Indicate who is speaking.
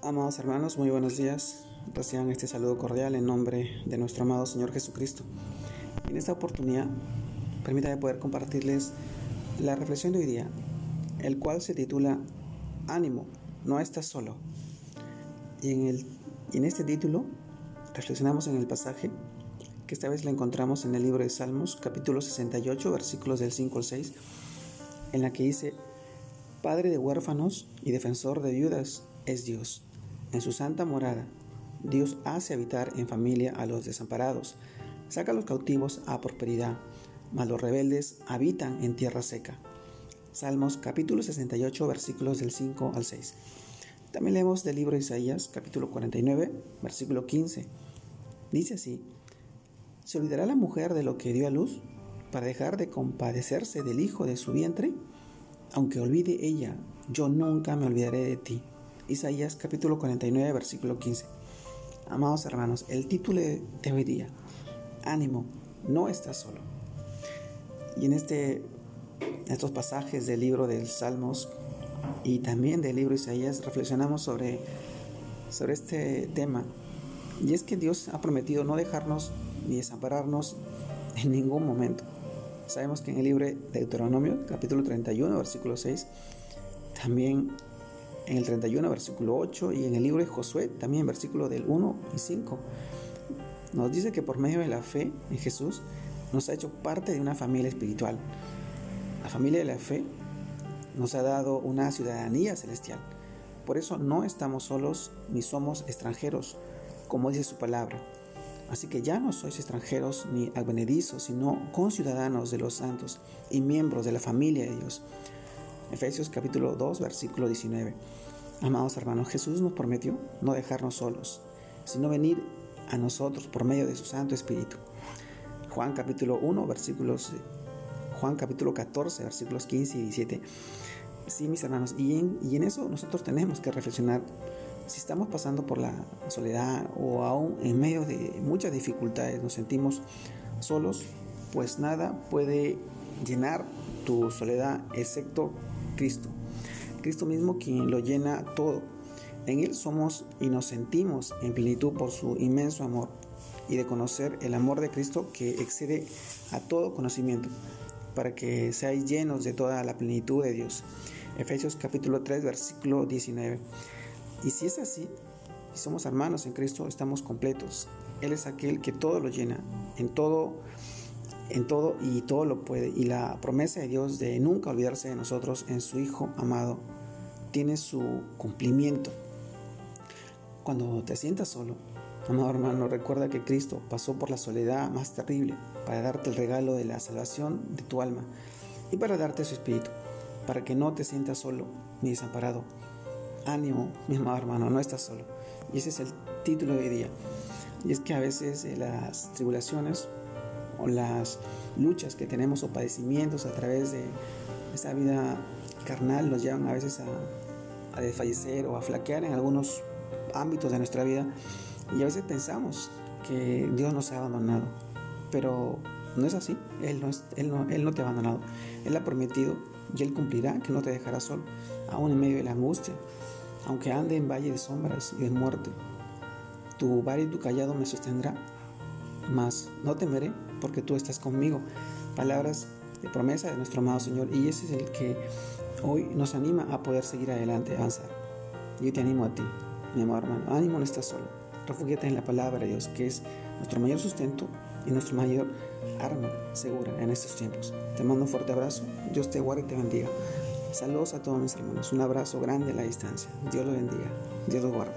Speaker 1: Amados hermanos, muy buenos días. Reciban este saludo cordial en nombre de nuestro amado Señor Jesucristo. En esta oportunidad, permítame poder compartirles la reflexión de hoy día, el cual se titula Ánimo, no estás solo. Y en, el, y en este título reflexionamos en el pasaje que esta vez lo encontramos en el libro de Salmos, capítulo 68, versículos del 5 al 6, en la que dice, Padre de huérfanos y defensor de viudas es Dios en su santa morada, Dios hace habitar en familia a los desamparados, saca a los cautivos a prosperidad, mas los rebeldes habitan en tierra seca. Salmos capítulo 68 versículos del 5 al 6. También leemos del libro de Isaías capítulo 49 versículo 15. Dice así, ¿se olvidará la mujer de lo que dio a luz para dejar de compadecerse del hijo de su vientre? Aunque olvide ella, yo nunca me olvidaré de ti. Isaías capítulo 49, versículo 15. Amados hermanos, el título de hoy día, ánimo, no estás solo. Y en este, estos pasajes del libro del Salmos y también del libro de Isaías reflexionamos sobre, sobre este tema. Y es que Dios ha prometido no dejarnos ni desampararnos en ningún momento. Sabemos que en el libro de Deuteronomio, capítulo 31, versículo 6, también en el 31, versículo 8, y en el libro de Josué, también versículo del 1 y 5, nos dice que por medio de la fe en Jesús nos ha hecho parte de una familia espiritual. La familia de la fe nos ha dado una ciudadanía celestial. Por eso no estamos solos ni somos extranjeros, como dice su palabra. Así que ya no sois extranjeros ni advenedizos, sino conciudadanos de los santos y miembros de la familia de Dios. Efesios capítulo 2, versículo 19. Amados hermanos, Jesús nos prometió no dejarnos solos, sino venir a nosotros por medio de su Santo Espíritu. Juan capítulo 1, versículos Juan capítulo 14, versículos 15 y 17. Sí, mis hermanos, y en, y en eso nosotros tenemos que reflexionar. Si estamos pasando por la soledad o aún en medio de muchas dificultades nos sentimos solos, pues nada puede llenar tu soledad excepto Cristo. Cristo mismo quien lo llena todo. En Él somos y nos sentimos en plenitud por su inmenso amor y de conocer el amor de Cristo que excede a todo conocimiento, para que seáis llenos de toda la plenitud de Dios. Efesios capítulo 3, versículo 19. Y si es así, si somos hermanos en Cristo, estamos completos. Él es aquel que todo lo llena, en todo en todo y todo lo puede. Y la promesa de Dios de nunca olvidarse de nosotros en su Hijo amado tiene su cumplimiento. Cuando te sientas solo, amado hermano, recuerda que Cristo pasó por la soledad más terrible para darte el regalo de la salvación de tu alma y para darte su espíritu, para que no te sientas solo ni desamparado. Ánimo, mi amado hermano, no estás solo. Y ese es el título de hoy día. Y es que a veces eh, las tribulaciones o las luchas que tenemos o padecimientos a través de esa vida carnal nos llevan a veces a, a desfallecer o a flaquear en algunos ámbitos de nuestra vida. Y a veces pensamos que Dios nos ha abandonado, pero no es así, Él no, él no, él no te ha abandonado, Él ha prometido y Él cumplirá que no te dejará solo, aún en medio de la angustia, aunque ande en valle de sombras y de muerte, tu bar y tu callado me sostendrá, mas no temeré porque tú estás conmigo. Palabras de promesa de nuestro amado Señor y ese es el que hoy nos anima a poder seguir adelante, avanzar. Yo te animo a ti, mi amado hermano. Ánimo, no estás solo. Refúgiate en la palabra de Dios, que es nuestro mayor sustento y nuestro mayor arma segura en estos tiempos. Te mando un fuerte abrazo. Dios te guarde y te bendiga. Saludos a todos mis hermanos. Un abrazo grande a la distancia. Dios los bendiga. Dios los guarde.